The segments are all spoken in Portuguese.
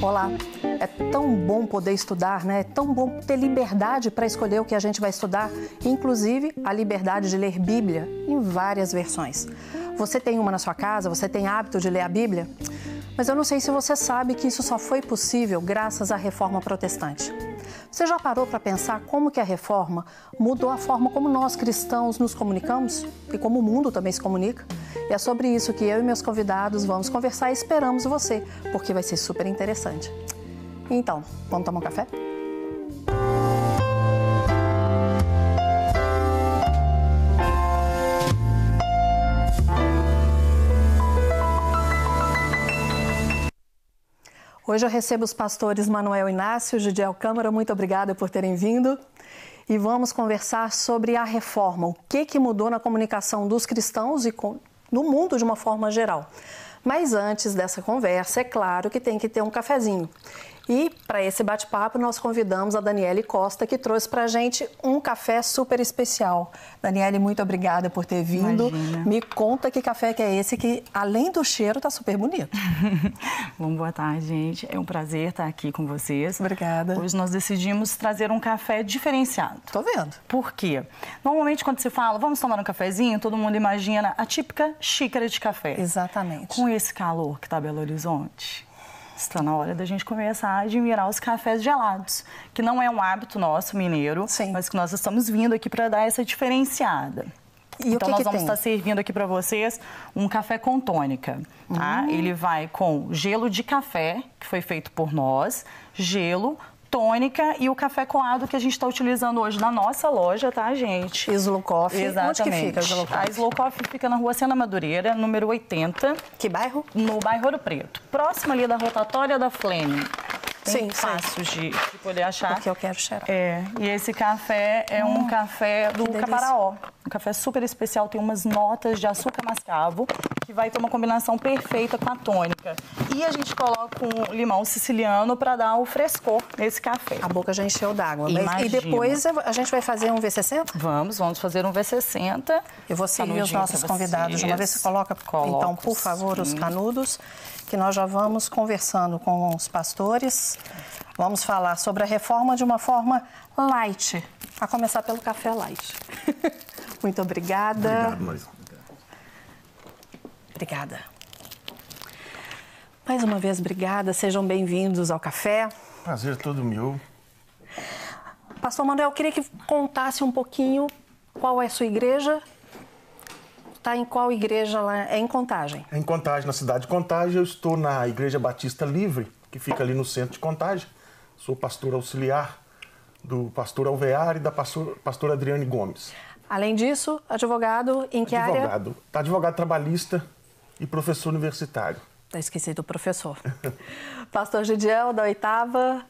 Olá, é tão bom poder estudar, né? É tão bom ter liberdade para escolher o que a gente vai estudar, inclusive a liberdade de ler Bíblia em várias versões. Você tem uma na sua casa? Você tem hábito de ler a Bíblia? Mas eu não sei se você sabe que isso só foi possível graças à reforma protestante. Você já parou para pensar como que a reforma mudou a forma como nós cristãos nos comunicamos e como o mundo também se comunica? E é sobre isso que eu e meus convidados vamos conversar e esperamos você, porque vai ser super interessante. Então, vamos tomar um café? Hoje eu recebo os pastores Manuel Inácio e Gidiel Câmara. Muito obrigada por terem vindo. E vamos conversar sobre a reforma, o que, que mudou na comunicação dos cristãos e no mundo de uma forma geral. Mas antes dessa conversa, é claro que tem que ter um cafezinho. E para esse bate-papo, nós convidamos a Daniele Costa, que trouxe para a gente um café super especial. Daniele, muito obrigada por ter vindo. Imagina. Me conta que café que é esse, que além do cheiro, está super bonito. Bom, boa tarde, gente. É um prazer estar aqui com vocês. Obrigada. Hoje nós decidimos trazer um café diferenciado. Tô vendo. Por quê? Normalmente, quando se fala, vamos tomar um cafezinho, todo mundo imagina a típica xícara de café. Exatamente. Com esse calor que está Belo Horizonte está na hora da gente começar a admirar os cafés gelados, que não é um hábito nosso mineiro, Sim. mas que nós estamos vindo aqui para dar essa diferenciada. E então que nós que vamos tem? estar servindo aqui para vocês um café com tônica, tá? Hum. Ele vai com gelo de café, que foi feito por nós, gelo, tônica e o café coado que a gente está utilizando hoje na nossa loja, tá, gente? Slow Coffee. Exatamente. Onde que fica a Slow Coffee? A Slow Coffee fica na rua Sena Madureira, número 80. Que bairro? No bairro Ouro Preto. Próximo ali da rotatória da Fleming. Sim, fácil de, de poder achar. Porque eu quero cheirar. É, e esse café é um café do. Caparaó. Um café super especial, tem umas notas de açúcar mascavo, que vai ter uma combinação perfeita com a tônica. E a gente coloca um limão siciliano para dar o frescor nesse café. A boca já encheu d'água. E depois a gente vai fazer um V60? Vamos, vamos fazer um V60. Eu vou seguir os nossos convidados. Uma vez você coloca, Coloco, então, por favor, os sim. canudos, que nós já vamos conversando com os pastores. Vamos falar sobre a reforma de uma forma light. A começar pelo café light. Muito obrigada. Obrigado, Marisa. Obrigada. Mais uma vez, obrigada. Sejam bem-vindos ao café. Prazer todo meu. Pastor Manuel, eu queria que contasse um pouquinho qual é a sua igreja. Está em qual igreja lá? É em Contagem. Em Contagem, na cidade de Contagem, eu estou na Igreja Batista Livre, que fica ali no centro de Contagem. Sou pastor auxiliar do pastor Alvear e da pastor, pastora Adriane Gomes. Além disso, advogado em que área? Advogado. Tá advogado trabalhista e professor universitário. Eu esqueci do professor. pastor Gidiel, da oitava.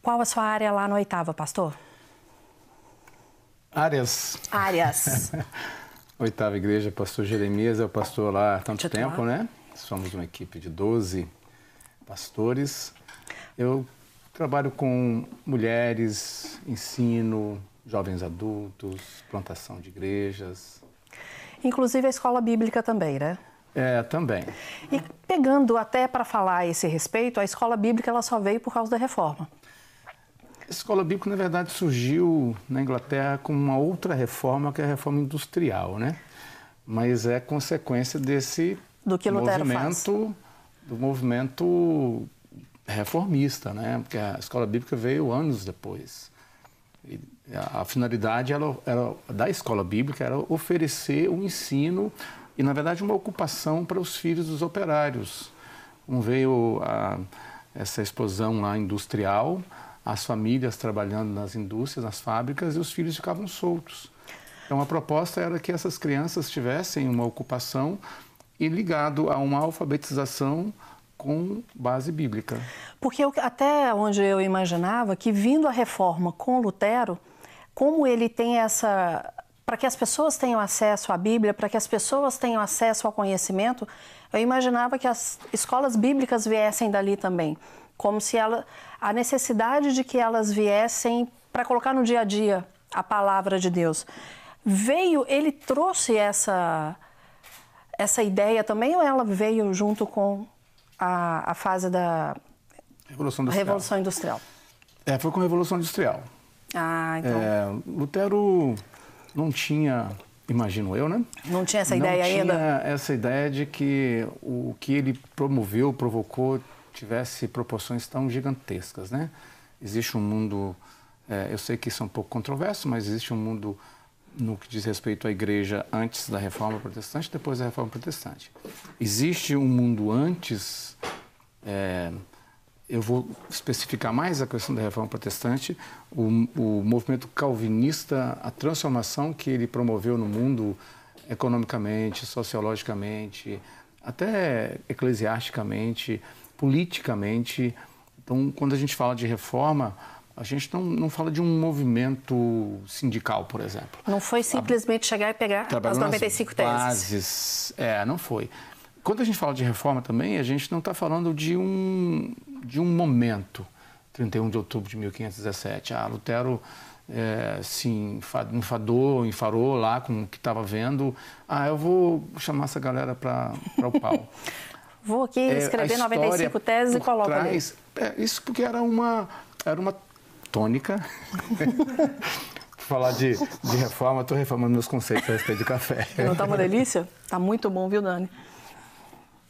Qual a sua área lá na oitava, pastor? Áreas. Áreas. Oitava igreja, pastor Jeremias é o pastor lá há tanto tempo, né? Somos uma equipe de 12 pastores. Eu trabalho com mulheres, ensino, jovens adultos, plantação de igrejas. Inclusive a escola bíblica também, né? É, também. E pegando até para falar a esse respeito, a escola bíblica ela só veio por causa da reforma. A escola bíblica, na verdade, surgiu na Inglaterra com uma outra reforma, que é a reforma industrial, né? Mas é consequência desse Do que Lutero faz. movimento, do movimento reformista, né? Porque a escola bíblica veio anos depois. E a, finalidade era, era- da escola bíblica era oferecer um ensino e, na verdade, uma ocupação para os filhos dos operários. Como veio a- essa explosão lá industrial, as famílias trabalhando nas indústrias, nas fábricas, e os filhos ficavam soltos. Então, a proposta era que essas crianças tivessem uma ocupação e ligado a uma alfabetização com base bíblica. Porque eu- até onde eu imaginava que vindo a reforma com Lutero, como ele tem essa. Para que as pessoas tenham acesso à Bíblia, para que as pessoas tenham acesso ao conhecimento, eu imaginava que as escolas bíblicas viessem dali também. Como se ela. a necessidade de que elas viessem para colocar no dia a dia a palavra de Deus. Veio, ele trouxe essa, essa ideia também ou ela veio junto com a, a fase da, Revolução Industrial. Revolução Industrial. É, foi com a Revolução Industrial. Ah, então. É, Lutero não tinha, imagino eu, né? Não tinha essa não ideia tinha ainda? essa ideia de que o que ele promoveu, provocou, tivesse proporções tão gigantescas, né? Existe um mundo, é, eu sei que isso é um pouco controverso, mas existe um mundo no que diz respeito à igreja antes da Reforma Protestante, depois da Reforma Protestante. Existe um mundo antes, é, eu vou especificar mais a questão da Reforma Protestante, o, o movimento calvinista, a transformação que ele promoveu no mundo economicamente, sociologicamente, até eclesiasticamente, politicamente. Então, quando a gente fala de reforma, a gente não, não fala de um movimento sindical, por exemplo. Não foi simplesmente chegar e pegar as Trabalhou nas 95 teses. bases. É, não foi. Quando a gente fala de reforma também, a gente não está falando de um, de um momento, 31 de outubro de 1517. Ah, Lutero é, se enfa- enfadou, enfarou lá com o que estava vendo. Ah, eu vou chamar essa galera para o pau. Vou aqui É, escrever história 95 teses e coloco ali. trás- é, isso porque era uma, era uma tônica. Falar de, de reforma, estou reformando meus conceitos a respeito de café. Não tá uma delícia? Tá muito bom, viu, Dani?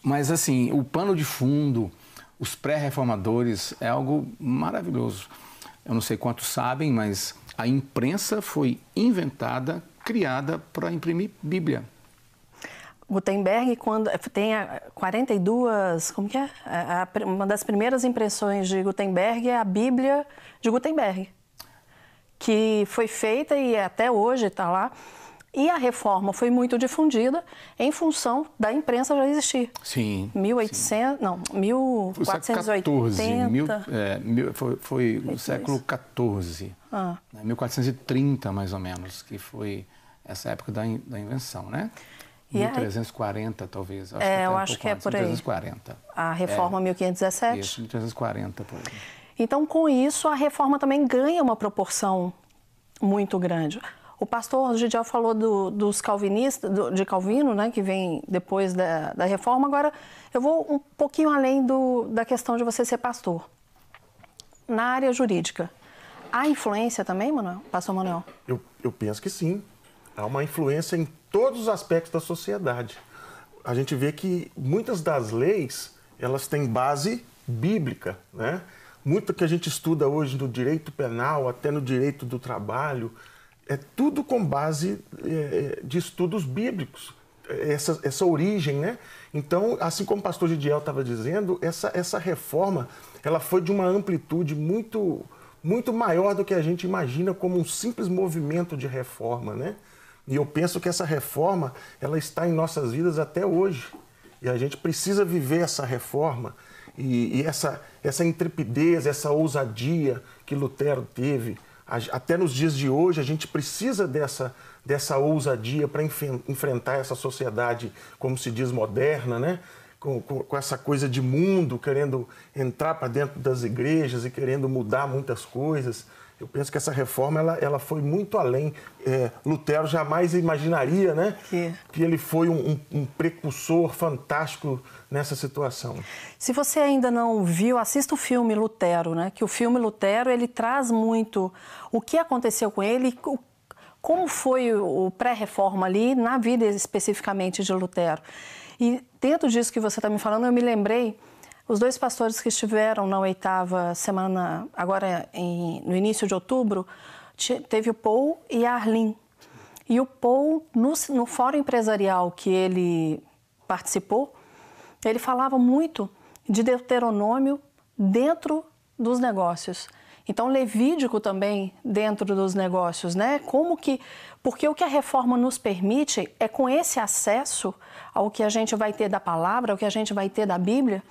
Mas assim, o pano de fundo, os pré-reformadores, é algo maravilhoso. Eu não sei quantos sabem, mas a imprensa foi inventada, criada para imprimir Bíblia. Gutenberg, quando tem a 42, como que é? A- a- uma das primeiras impressões de Gutenberg é a Bíblia de Gutenberg, que foi feita e até hoje está lá. E a reforma foi muito difundida em função da imprensa já existir. Sim. 1800, não, Foi o século 1480. mil- é, mil- foi, foi o século XIV, Ah. né, 1430 mais ou menos, que foi essa época da, in- da invenção, né? E aí- 1340 talvez. Acho É, eu um acho pouco que é antes, por aí. 1340. A reforma É, 1517. Isso, 1340 por aí. Então, com isso, a reforma também ganha uma proporção muito grande. O pastor Gidiel falou do- dos calvinistas, do- de Calvino, né, que vem depois da, da reforma. Agora, eu vou um pouquinho além do- da questão de você ser pastor. Na área jurídica, há influência também, Manuel? Pastor Manuel? Eu, eu penso que sim. Há uma influência em todos os aspectos da sociedade. A gente vê que muitas das leis elas têm base bíblica, né? Muito que a gente estuda hoje no direito penal, até no direito do trabalho, é tudo com base eh, de estudos bíblicos. Essa, essa origem, né? Então, assim como o pastor Gidiel estava dizendo, essa, essa reforma ela foi de uma amplitude muito muito maior do que a gente imagina como um simples movimento de reforma, né? E eu penso que essa reforma, ela está em nossas vidas até hoje. E a gente precisa viver essa reforma e, e essa, essa intrepidez, essa ousadia que Lutero teve. Até nos dias de hoje, a gente precisa dessa, dessa ousadia para enfrentar essa sociedade, como se diz, moderna, né? com, com, com essa coisa de mundo, querendo entrar para dentro das igrejas e querendo mudar muitas coisas. Eu penso que essa reforma ela, ela foi muito além. É, Lutero jamais imaginaria né, Que- que ele foi um, um- um precursor fantástico nessa situação. Se você ainda não viu, assista o filme Lutero, né? Que o filme Lutero ele traz muito o que aconteceu com ele, como foi o pré-reforma ali na vida especificamente de Lutero. E dentro disso que você está me falando, eu me lembrei os dois pastores que estiveram na oitava semana, agora em- no início de outubro, te- teve o Paul e a Arlene. E o Paul, no, no fórum empresarial que ele participou, ele falava muito de Deuteronômio dentro dos negócios. Então, Levídico também dentro dos negócios, né? Como que. Porque o que a reforma nos permite é com esse acesso ao que a gente vai ter da palavra, ao que a gente vai ter da Bíblia,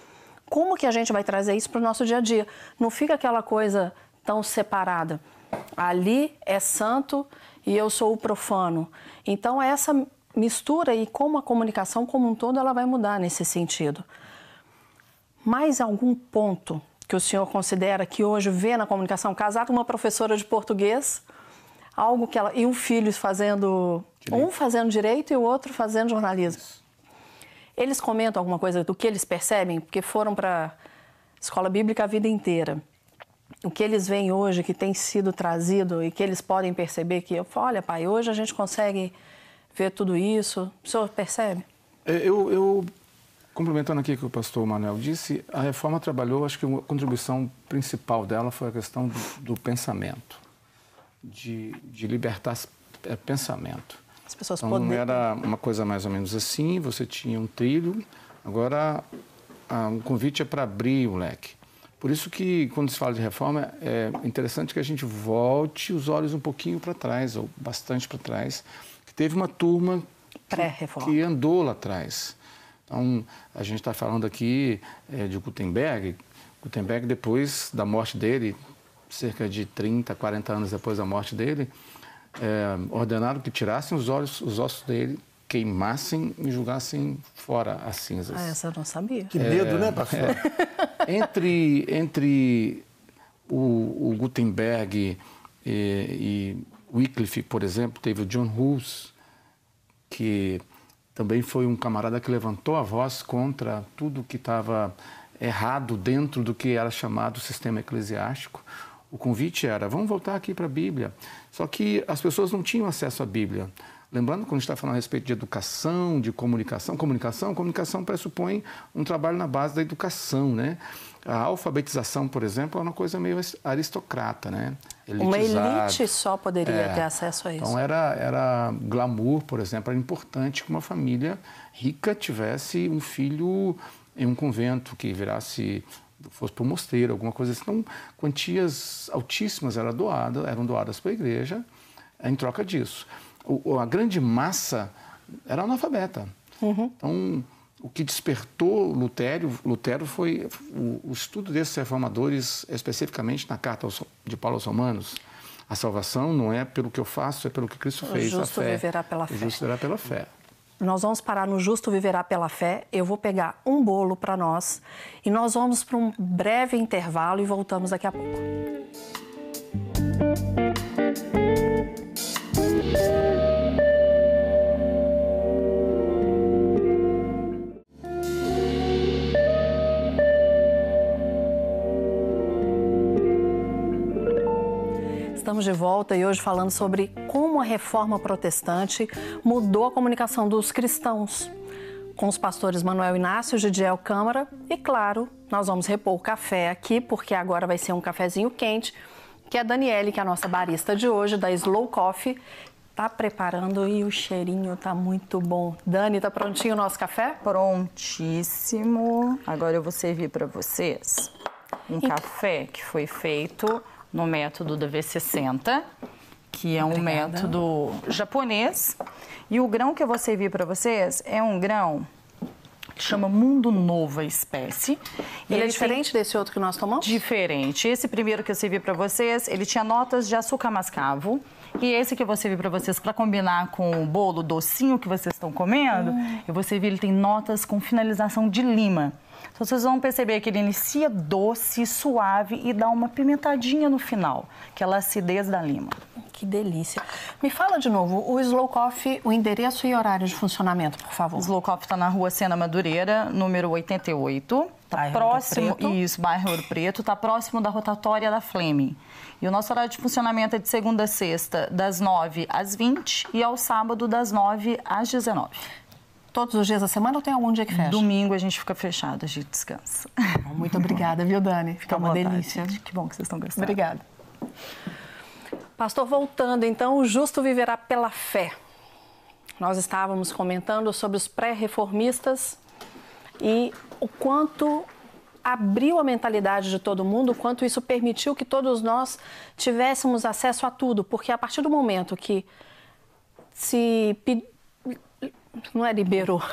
como que a gente vai trazer isso para o nosso dia a dia? Não fica aquela coisa tão separada. Ali é santo e eu sou o profano. Então, essa mistura e como a comunicação como um todo ela vai mudar nesse sentido. Mais algum ponto que o senhor considera que hoje vê na comunicação casado com uma professora de português, algo que ela e um filho fazendo um fazendo direito e o outro fazendo jornalismo. Eles comentam alguma coisa do que eles percebem, porque foram para escola bíblica a vida inteira, o que eles veem hoje, que tem sido trazido e que eles podem perceber que, olha, pai, hoje a gente consegue ver tudo isso. O senhor percebe? É, eu, eu complementando aqui o que o pastor Manuel disse, a reforma trabalhou, acho que a contribuição principal dela foi a questão do, do pensamento, de, de libertar é, pensamento. As pessoas então, podem... era uma coisa mais ou menos assim, você tinha um trilho, agora ah, um convite é para abrir o leque. Por isso que, quando se fala de reforma, é interessante que a gente volte os olhos um pouquinho para trás, ou bastante para trás, que teve uma turma que, que andou lá atrás. Então, a gente está falando aqui é, de Gutenberg. Gutenberg, depois da morte dele, cerca de 30, 40 anos depois da morte dele, é, ordenaram que tirassem os, olhos, os ossos dele, queimassem e jogassem fora as cinzas. Ah, essa eu não sabia. Que medo, é, né, pastor? É, entre, entre o, o Gutenberg e, e Wycliffe, por exemplo, teve o John Hus, que também foi um camarada que levantou a voz contra tudo que estava errado dentro do que era chamado sistema eclesiástico. O convite era: vamos voltar aqui para a Bíblia. Só que as pessoas não tinham acesso à Bíblia. Lembrando, quando a gente está falando a respeito de educação, de comunicação, comunicação, comunicação pressupõe um trabalho na base da educação, né? A alfabetização, por exemplo, é uma coisa meio aristocrata, né? Elitizado. Uma elite só poderia é. ter acesso a isso. Então era, era glamour, por exemplo, era importante que uma família rica tivesse um filho em um convento que virasse fosse para o mosteiro, alguma coisa assim. Então, quantias altíssimas eram doadas, eram doadas para a igreja em troca disso o, a grande massa era analfabeta. Uhum. Então, o que despertou Lutero, Lutero foi o, o, estudo desses reformadores, especificamente na carta de Paulo aos Romanos. A salvação não é pelo que eu faço, é pelo que Cristo fez. O justo a fé, viverá pela fé. O justo viverá pela fé. Nós vamos parar no Justo Viverá pela Fé. Eu vou pegar um bolo para nós e nós vamos para um breve intervalo e voltamos daqui a pouco. Estamos de volta e hoje falando sobre como a reforma protestante mudou a comunicação dos cristãos. Com os pastores Manuel Inácio, Gidiel Câmara e, claro, nós vamos repor o café aqui, porque agora vai ser um cafezinho quente, que a Daniele, que é a nossa barista de hoje, da Slow Coffee, tá preparando e o cheirinho tá muito bom. Dani, tá prontinho o nosso café? Prontíssimo. Agora eu vou servir para vocês um e... café que foi feito no método da V60, que é um Obrigada. método japonês. E o grão que eu vou servir para vocês é um grão que chama Mundo Nova Espécie. Ele, ele é diferente desse outro que nós tomamos? Diferente. Esse primeiro que eu servi para vocês, ele tinha notas de açúcar mascavo. E esse que eu vou servir para vocês para combinar com o bolo docinho que vocês estão comendo, hum. eu vou servir, ele tem notas com finalização de lima. Então vocês vão perceber que ele inicia doce, suave e dá uma pimentadinha no final, aquela acidez da lima. Que delícia. Me fala de novo, o Slow Coffee, o endereço e horário de funcionamento, por favor. O Slow Coffee está na rua Sena Madureira, número 88. Tá bairro próximo, isso, bairro Ouro Preto, está próximo da rotatória da Fleming. E o nosso horário de funcionamento é de segunda a sexta, das 9 às 20 e ao sábado, das 9 às 19 todos os dias da semana ou tem algum dia que fecha? Domingo a gente fica fechado, a gente descansa. Muito obrigada, viu, Dani? Fica uma vontade, delícia. Gente. Que bom que vocês estão gostando. Obrigada. Pastor, voltando então, o justo viverá pela fé. Nós estávamos comentando sobre os pré-reformistas e o quanto abriu a mentalidade de todo mundo, o quanto isso permitiu que todos nós tivéssemos acesso a tudo, porque a partir do momento que se não é liberou.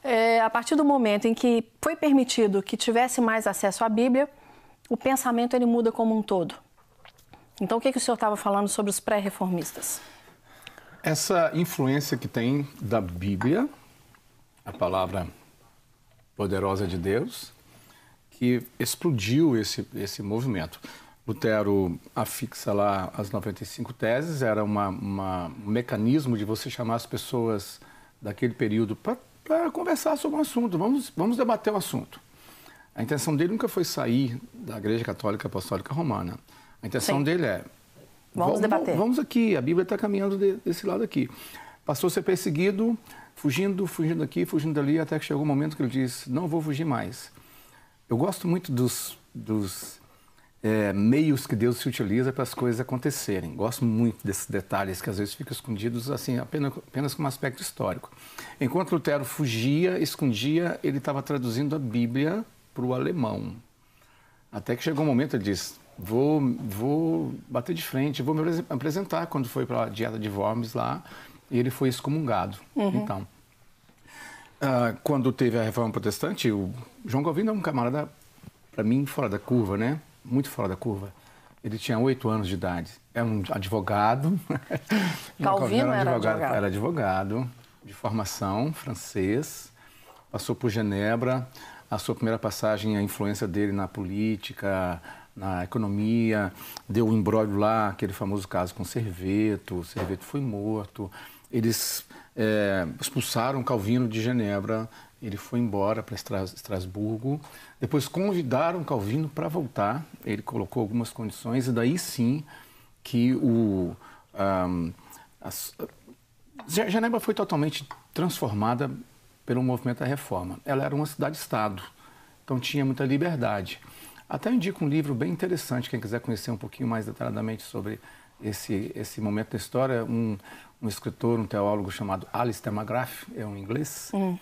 É, a partir do momento em que foi permitido que tivesse mais acesso à Bíblia, o pensamento ele muda como um todo. Então, o que, que o senhor estava falando sobre os pré-reformistas? Essa influência que tem da Bíblia, a palavra poderosa de Deus, que explodiu esse, esse movimento. Lutero afixa lá as 95 teses, era uma, uma, um mecanismo de você chamar as pessoas daquele período para conversar sobre um assunto, vamos, vamos debater o assunto. A intenção dele nunca foi sair da Igreja Católica Apostólica Romana. A intenção Sim. dele é. Vamos, debater. Vamos aqui, a Bíblia está caminhando desse lado aqui. Passou a ser perseguido, fugindo, fugindo aqui, fugindo dali, até que chegou um momento que ele disse: Não vou fugir mais. Eu gosto muito dos, dos é, meios que Deus se utiliza para as coisas acontecerem. Gosto muito desses detalhes que às vezes ficam escondidos assim apenas, apenas como aspecto histórico. Enquanto Lutero fugia, escondia, ele estava traduzindo a Bíblia para o alemão. Até que chegou um momento ele disse: vou, vou bater de frente, vou me apresentar quando foi para a dieta de Worms lá. E ele foi excomungado. Uhum. Então, uh, quando teve a reforma protestante, o João Calvino é um camarada, para mim, fora da curva, né? Muito fora da curva. Ele tinha oito anos de idade. Era um advogado. Calvino era, advogado, advogado. Era advogado, de formação, francês. Passou por Genebra. A sua primeira passagem, a influência dele na política, na economia. Deu um imbróglio lá, aquele famoso caso com Serveto. Serveto foi morto. Eles é, expulsaram Calvino de Genebra ele foi embora para Estrasburgo. Depois convidaram Calvino para voltar. Ele colocou algumas condições e daí sim que o um, as, Genebra foi totalmente transformada pelo movimento da reforma. Ela era uma cidade-estado, então tinha muita liberdade. Até indico um livro bem interessante, quem quiser conhecer um pouquinho mais detalhadamente sobre esse, esse momento da história, um, um escritor, um teólogo chamado Alistair McGrath, é um inglês, hum.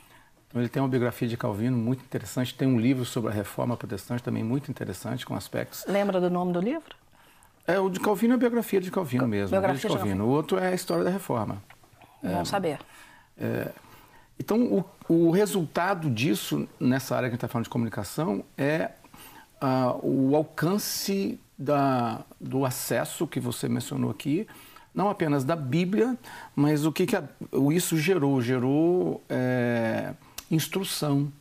Ele tem uma biografia de Calvino muito interessante, tem um livro sobre a reforma protestante também muito interessante, com aspectos. Lembra do nome do livro? É, o de Calvino é a biografia de Calvino mesmo. Biografia de Calvino. O outro é a história da reforma. Bom é, saber. É, então, o, o, resultado disso, nessa área que a gente está falando de comunicação, é uh, o alcance da, do acesso que você mencionou aqui, não apenas da Bíblia, mas o que, que a, isso gerou? Gerou. É, instrução.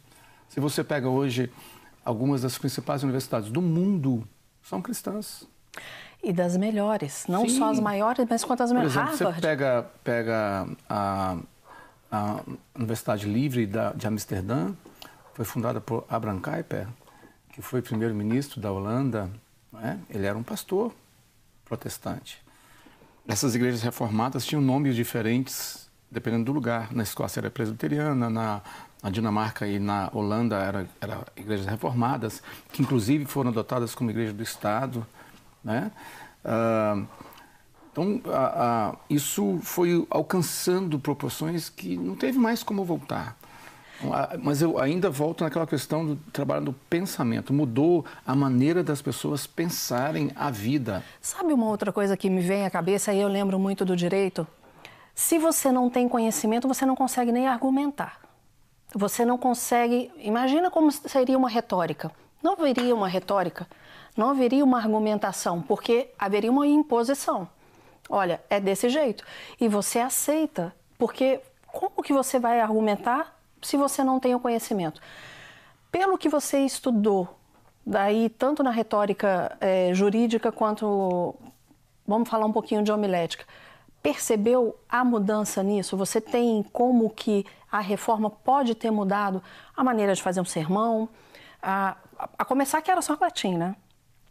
Se você pega hoje algumas das principais universidades do mundo, são cristãs. E das melhores, não Sim. só as maiores, mas quanto as melhores. Por exemplo, Harvard. você pega, pega a, a Universidade Livre da, de Amsterdã, foi fundada por Abraham Kuyper, que foi primeiro-ministro da Holanda. É? Ele era um pastor protestante. Essas igrejas reformadas tinham nomes diferentes dependendo do lugar. Na Escócia era presbiteriana, na na Dinamarca e na Holanda eram era igrejas reformadas, que inclusive foram adotadas como igreja do Estado. Né? Então, isso foi alcançando proporções que não teve mais como voltar. Mas eu ainda volto naquela questão do trabalho do pensamento. Mudou a maneira das pessoas pensarem a vida. Sabe uma outra coisa que me vem à cabeça, e eu lembro muito do direito? Se você não tem conhecimento, você não consegue nem argumentar você não consegue. Imagina como seria uma retórica. Não haveria uma retórica, não haveria uma argumentação, porque haveria uma imposição. Olha, é desse jeito. E você aceita, porque como que você vai argumentar se você não tem o conhecimento? Pelo que você estudou, daí tanto na retórica é, jurídica quanto, vamos falar um pouquinho de homilética, percebeu a mudança nisso? Você tem como que a reforma pode ter mudado a maneira de fazer um sermão? A, a começar que era só latim, né?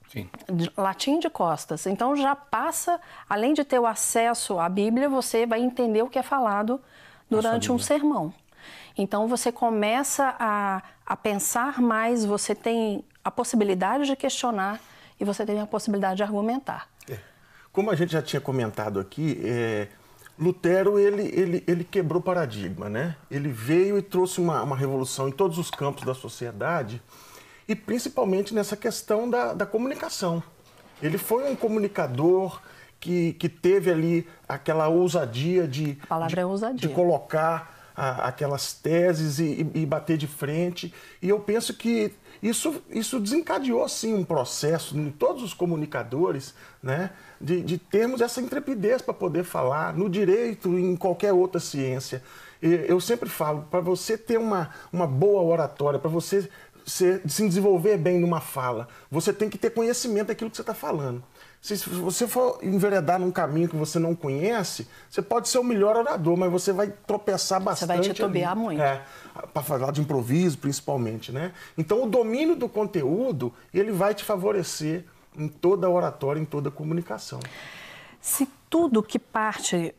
Sim. Latim de costas. Então já passa, além de ter o acesso à Bíblia, você vai entender o que é falado durante um sermão. Então você começa a, a pensar mais, você tem a possibilidade de questionar e você tem a possibilidade de argumentar. Como a gente já tinha comentado aqui, é, Lutero ele, ele, ele quebrou paradigma, né? Ele veio e trouxe uma, uma revolução em todos os campos da sociedade e principalmente nessa questão da, da comunicação. Ele foi um comunicador que, que teve ali aquela ousadia de, a palavra de, é ousadia. de colocar a, aquelas teses e, e, bater de frente. E eu penso que isso, isso desencadeou, sim, um processo em todos os comunicadores, né? de, de termos essa intrepidez para poder falar no direito, em qualquer outra ciência. Eu sempre falo, para você ter uma, uma boa oratória, para você ser, se desenvolver bem numa fala, você tem que ter conhecimento daquilo que você está falando. Se você for enveredar num caminho que você não conhece, você pode ser o melhor orador, mas você vai tropeçar bastante. Você vai titubear ali. muito. É, para falar de improviso, principalmente, né? Então, o domínio do conteúdo, ele vai te favorecer em toda a oratória, em toda a comunicação. Se tudo que parte,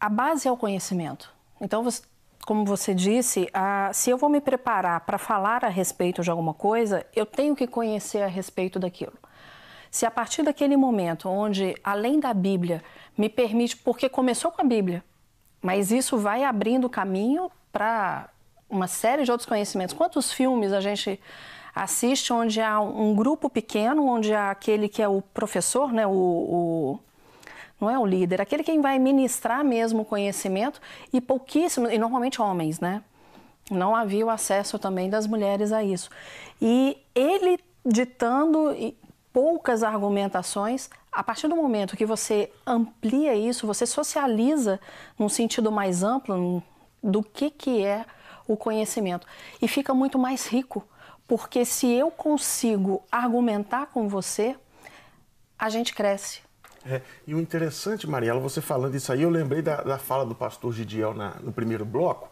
a base é o conhecimento. Então, você, como você disse, se eu vou me preparar para falar a respeito de alguma coisa, eu tenho que conhecer a respeito daquilo. Se a partir daquele momento onde, além da Bíblia, me permite, porque começou com a Bíblia, mas isso vai abrindo caminho para uma série de outros conhecimentos. Quantos filmes a gente assiste onde há um grupo pequeno, onde há aquele que é o professor, né, o, o não é o líder, aquele quem vai ministrar mesmo o conhecimento e pouquíssimos, e normalmente homens, né? Não havia o acesso também das mulheres a isso. E ele ditando poucas argumentações, a partir do momento que você amplia isso, você socializa num sentido mais amplo do que, que é o conhecimento e fica muito mais rico, porque se eu consigo argumentar com você, a gente cresce. É, e o interessante, Mariela, você falando isso aí, eu lembrei da, da fala do pastor Gidiel na, no primeiro bloco,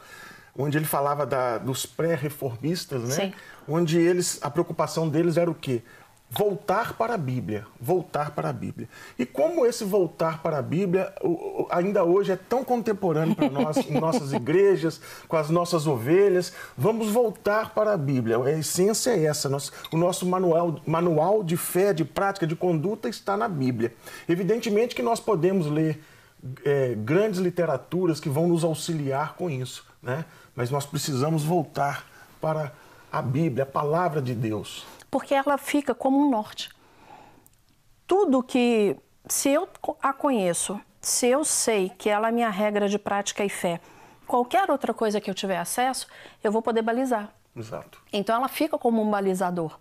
onde ele falava da, dos pré-reformistas, né? Sim. Onde eles, a preocupação deles era o quê? Voltar para a Bíblia, voltar para a Bíblia. E como esse voltar para a Bíblia ainda hoje é tão contemporâneo para nós, em nossas igrejas, com as nossas ovelhas, vamos voltar para a Bíblia. A essência é essa, o nosso manual, manual de fé, de prática, de conduta está na Bíblia. Evidentemente que nós podemos ler é, grandes literaturas que vão nos auxiliar com isso, né? mas nós precisamos voltar para a Bíblia, a palavra de Deus porque ela fica como um norte. Tudo que, se eu a conheço, se eu sei que ela é minha regra de prática e fé, qualquer outra coisa que eu tiver acesso, eu vou poder balizar. Exato. Então ela fica como um balizador.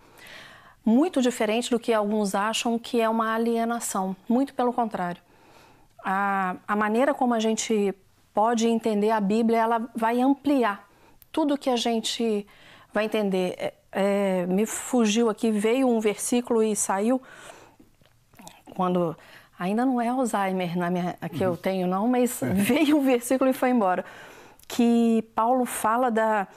Muito diferente do que alguns acham que é uma alienação. Muito pelo contrário. A, a maneira como a gente pode entender a Bíblia, ela vai ampliar tudo que a gente vai entender. É, me fugiu aqui, veio um versículo e saiu quando ainda não é Alzheimer na minha, que eu tenho não, mas é. veio um versículo e foi embora, que Paulo fala da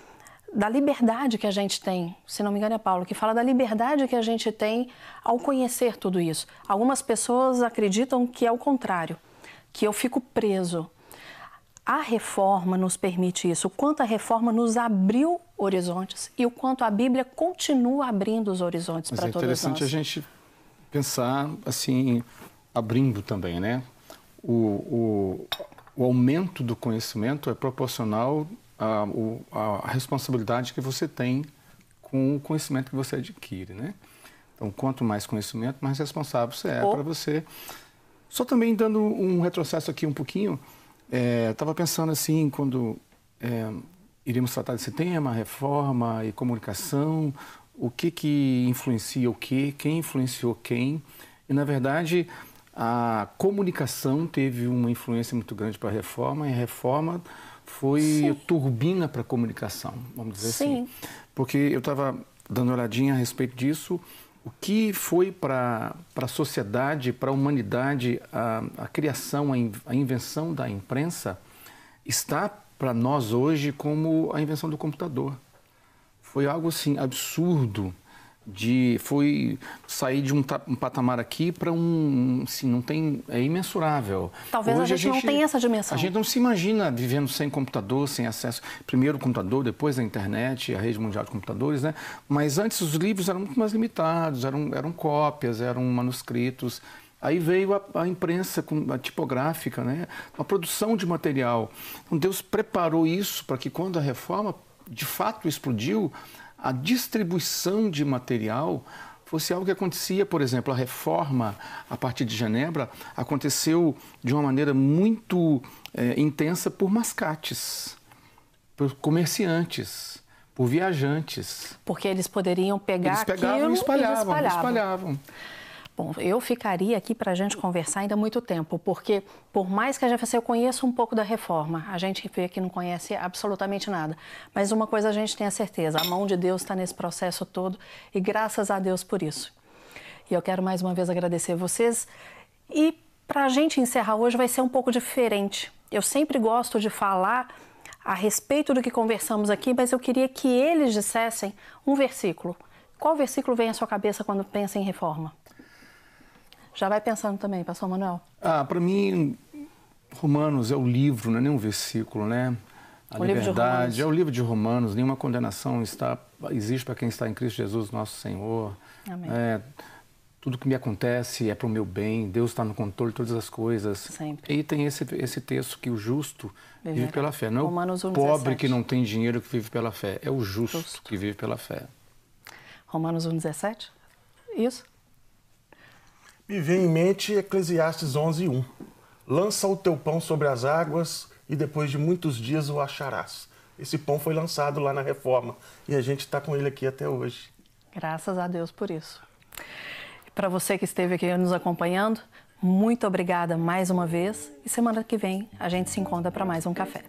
da liberdade que a gente tem, se não me engano é Paulo, que fala da liberdade que a gente tem ao conhecer tudo isso. Algumas pessoas acreditam que é o contrário, que eu fico preso. A reforma nos permite isso, o quanto a reforma nos abriu horizontes e o quanto a Bíblia continua abrindo os horizontes para todos nós. É interessante a gente pensar assim, abrindo também, né? O, o, o aumento do conhecimento é proporcional à, à responsabilidade que você tem com o conhecimento que você adquire, né? Então, quanto mais conhecimento, mais responsável você é para você. Só também dando um retrocesso aqui um pouquinho, Estava é, pensando assim, quando é, iríamos tratar desse tema, reforma e comunicação, o que, que influencia o que, quem influenciou quem. E, na verdade, a comunicação teve uma influência muito grande para a reforma e a reforma foi Sim. turbina para a comunicação, vamos dizer assim. Sim. assim. Porque eu estava dando uma olhadinha a respeito disso o que foi para a sociedade, para a humanidade, a, a criação, a, in, a invenção da imprensa está para nós hoje como a invenção do computador. Foi algo assim absurdo de foi sair de um, um patamar aqui para um assim, não tem é imensurável. Talvez Hoje a, gente a gente não tenha essa dimensão. A gente não se imagina vivendo sem computador, sem acesso. Primeiro o computador, depois a internet, a rede mundial de computadores, né? Mas antes os livros eram muito mais limitados, eram, eram cópias, eram manuscritos. Aí veio a, a, imprensa com, a tipográfica, né? a produção de material. Então Deus preparou isso para que quando a reforma de fato explodiu, a distribuição de material fosse algo que acontecia, por exemplo, a reforma a partir de Genebra aconteceu de uma maneira muito é, intensa por mascates, por comerciantes, por viajantes. Porque eles poderiam pegar eles pegavam aquilo e espalhavam, e espalhavam. espalhavam. Bom, eu ficaria aqui para a gente conversar ainda muito tempo, porque por mais que a gente eu conheça um pouco da reforma, a gente vê que não conhece absolutamente nada. Mas uma coisa a gente tem a certeza: a mão de Deus está nesse processo todo e graças a Deus por isso. E eu quero mais uma vez agradecer vocês. E para a gente encerrar hoje vai ser um pouco diferente. Eu sempre gosto de falar a respeito do que conversamos aqui, mas eu queria que eles dissessem um versículo. Qual versículo vem à sua cabeça quando pensa em reforma? Já vai pensando também, pastor Manuel. Ah, para mim, Romanos é o livro, não é nem um versículo, né? A o liberdade é o livro de Romanos. Nenhuma condenação está existe para quem está em Cristo Jesus, nosso Senhor. Amém. É, tudo que me acontece é para o meu bem. Deus está no controle de todas as coisas. Sempre. E tem esse esse texto que o justo vive, vive pela fé. Não é Romanos o pobre que não tem dinheiro que vive pela fé. É o justo, justo. que vive pela fé. Romanos 1,17? Isso? Me vem em mente Eclesiastes 11:1. Lança o teu pão sobre as águas e depois de muitos dias o acharás. Esse pão foi lançado lá na reforma e a gente está com ele aqui até hoje. Graças a Deus por isso. Para você que esteve aqui nos acompanhando, muito obrigada mais uma vez e semana que vem a gente se encontra para mais um café.